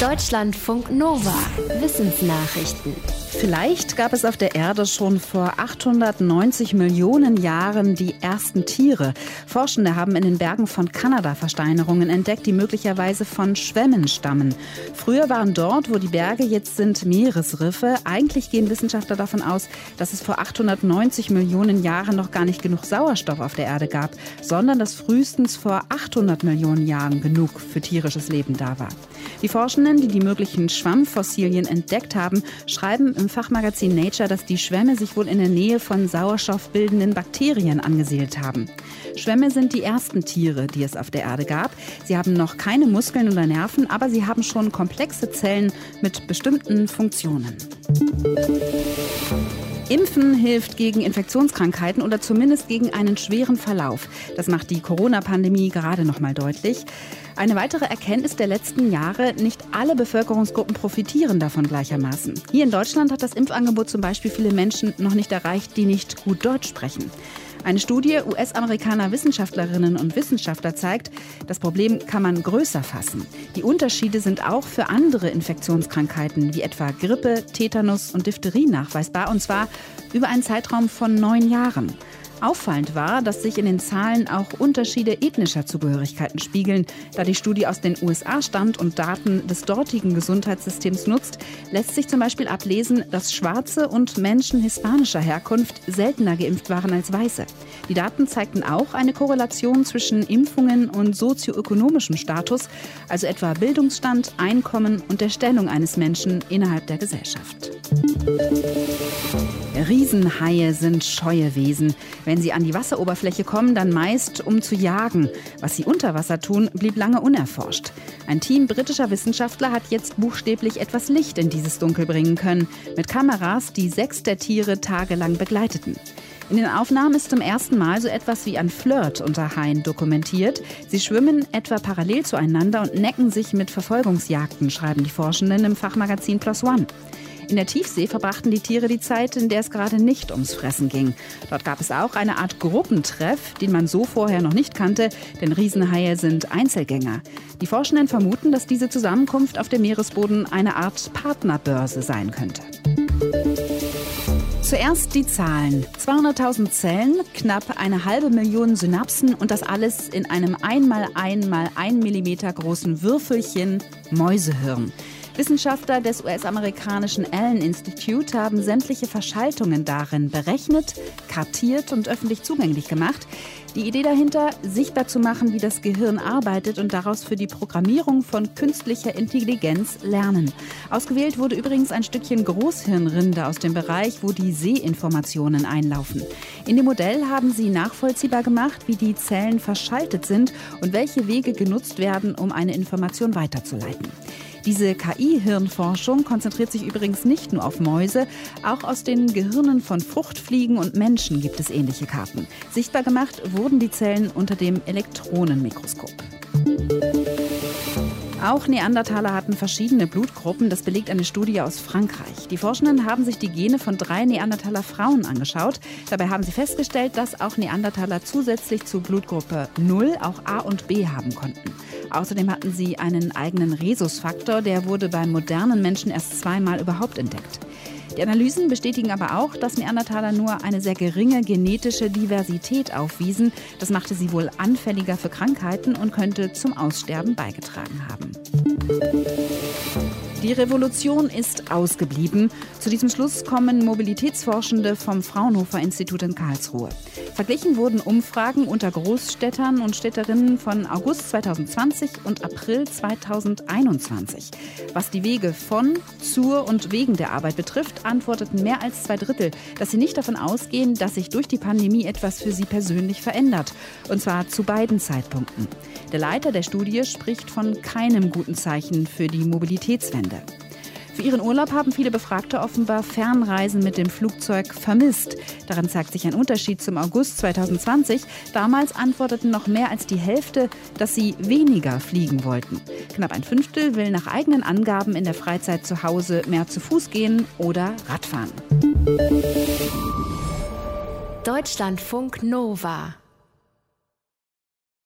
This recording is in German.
Deutschlandfunk Nova. Wissensnachrichten. Vielleicht gab es auf der Erde schon vor 890 Millionen Jahren die ersten Tiere. Forschende haben in den Bergen von Kanada Versteinerungen entdeckt, die möglicherweise von Schwämmen stammen. Früher waren dort, wo die Berge jetzt sind, Meeresriffe. Eigentlich gehen Wissenschaftler davon aus, dass es vor 890 Millionen Jahren noch gar nicht genug Sauerstoff auf der Erde gab, sondern dass frühestens vor 800 Millionen Jahren genug für tierisches Leben da war. Die Forschenden, die die möglichen Schwammfossilien entdeckt haben, schreiben im Fachmagazin Nature, dass die Schwämme sich wohl in der Nähe von sauerstoffbildenden Bakterien angesiedelt haben. Schwämme sind die ersten Tiere, die es auf der Erde gab. Sie haben noch keine Muskeln oder Nerven, aber sie haben schon komplexe Zellen mit bestimmten Funktionen. Impfen hilft gegen Infektionskrankheiten oder zumindest gegen einen schweren Verlauf. Das macht die Corona-Pandemie gerade noch mal deutlich. Eine weitere Erkenntnis der letzten Jahre, nicht alle Bevölkerungsgruppen profitieren davon gleichermaßen. Hier in Deutschland hat das Impfangebot zum Beispiel viele Menschen noch nicht erreicht, die nicht gut Deutsch sprechen. Eine Studie US-Amerikaner Wissenschaftlerinnen und Wissenschaftler zeigt, das Problem kann man größer fassen. Die Unterschiede sind auch für andere Infektionskrankheiten wie etwa Grippe, Tetanus und Diphtherie nachweisbar, und zwar über einen Zeitraum von neun Jahren. Auffallend war, dass sich in den Zahlen auch Unterschiede ethnischer Zugehörigkeiten spiegeln. Da die Studie aus den USA stammt und Daten des dortigen Gesundheitssystems nutzt, lässt sich zum Beispiel ablesen, dass Schwarze und Menschen hispanischer Herkunft seltener geimpft waren als Weiße. Die Daten zeigten auch eine Korrelation zwischen Impfungen und sozioökonomischem Status, also etwa Bildungsstand, Einkommen und der Stellung eines Menschen innerhalb der Gesellschaft. Riesenhaie sind scheue Wesen. Wenn sie an die Wasseroberfläche kommen, dann meist um zu jagen. Was sie unter Wasser tun, blieb lange unerforscht. Ein Team britischer Wissenschaftler hat jetzt buchstäblich etwas Licht in dieses Dunkel bringen können, mit Kameras, die sechs der Tiere tagelang begleiteten. In den Aufnahmen ist zum ersten Mal so etwas wie ein Flirt unter Haien dokumentiert. Sie schwimmen etwa parallel zueinander und necken sich mit Verfolgungsjagden, schreiben die Forschenden im Fachmagazin Plus One. In der Tiefsee verbrachten die Tiere die Zeit, in der es gerade nicht ums Fressen ging. Dort gab es auch eine Art Gruppentreff, den man so vorher noch nicht kannte, denn Riesenhaie sind Einzelgänger. Die Forschenden vermuten, dass diese Zusammenkunft auf dem Meeresboden eine Art Partnerbörse sein könnte. Zuerst die Zahlen. 200.000 Zellen, knapp eine halbe Million Synapsen und das alles in einem 1 mal 1 mal 1 Millimeter großen Würfelchen Mäusehirn. Wissenschaftler des US-amerikanischen Allen Institute haben sämtliche Verschaltungen darin berechnet, kartiert und öffentlich zugänglich gemacht. Die Idee dahinter, sichtbar zu machen, wie das Gehirn arbeitet und daraus für die Programmierung von künstlicher Intelligenz lernen. Ausgewählt wurde übrigens ein Stückchen Großhirnrinde aus dem Bereich, wo die Seeinformationen einlaufen. In dem Modell haben sie nachvollziehbar gemacht, wie die Zellen verschaltet sind und welche Wege genutzt werden, um eine Information weiterzuleiten. Diese KI-Hirnforschung konzentriert sich übrigens nicht nur auf Mäuse, auch aus den Gehirnen von Fruchtfliegen und Menschen gibt es ähnliche Karten. Sichtbar gemacht wurden die Zellen unter dem Elektronenmikroskop. Auch Neandertaler hatten verschiedene Blutgruppen. Das belegt eine Studie aus Frankreich. Die Forschenden haben sich die Gene von drei Neandertaler Frauen angeschaut. Dabei haben sie festgestellt, dass auch Neandertaler zusätzlich zu Blutgruppe 0 auch A und B haben konnten. Außerdem hatten sie einen eigenen Rhesusfaktor, der wurde beim modernen Menschen erst zweimal überhaupt entdeckt. Die Analysen bestätigen aber auch, dass Neandertaler nur eine sehr geringe genetische Diversität aufwiesen. Das machte sie wohl anfälliger für Krankheiten und könnte zum Aussterben beigetragen haben. Die Revolution ist ausgeblieben. Zu diesem Schluss kommen Mobilitätsforschende vom Fraunhofer Institut in Karlsruhe. Verglichen wurden Umfragen unter Großstädtern und Städterinnen von August 2020 und April 2021. Was die Wege von, zur und wegen der Arbeit betrifft, antworteten mehr als zwei Drittel, dass sie nicht davon ausgehen, dass sich durch die Pandemie etwas für sie persönlich verändert. Und zwar zu beiden Zeitpunkten. Der Leiter der Studie spricht von keinem guten Zeichen für die Mobilitätswende. Für ihren Urlaub haben viele Befragte offenbar Fernreisen mit dem Flugzeug vermisst. Daran zeigt sich ein Unterschied zum August 2020. Damals antworteten noch mehr als die Hälfte, dass sie weniger fliegen wollten. Knapp ein Fünftel will nach eigenen Angaben in der Freizeit zu Hause mehr zu Fuß gehen oder Radfahren. Deutschlandfunk Nova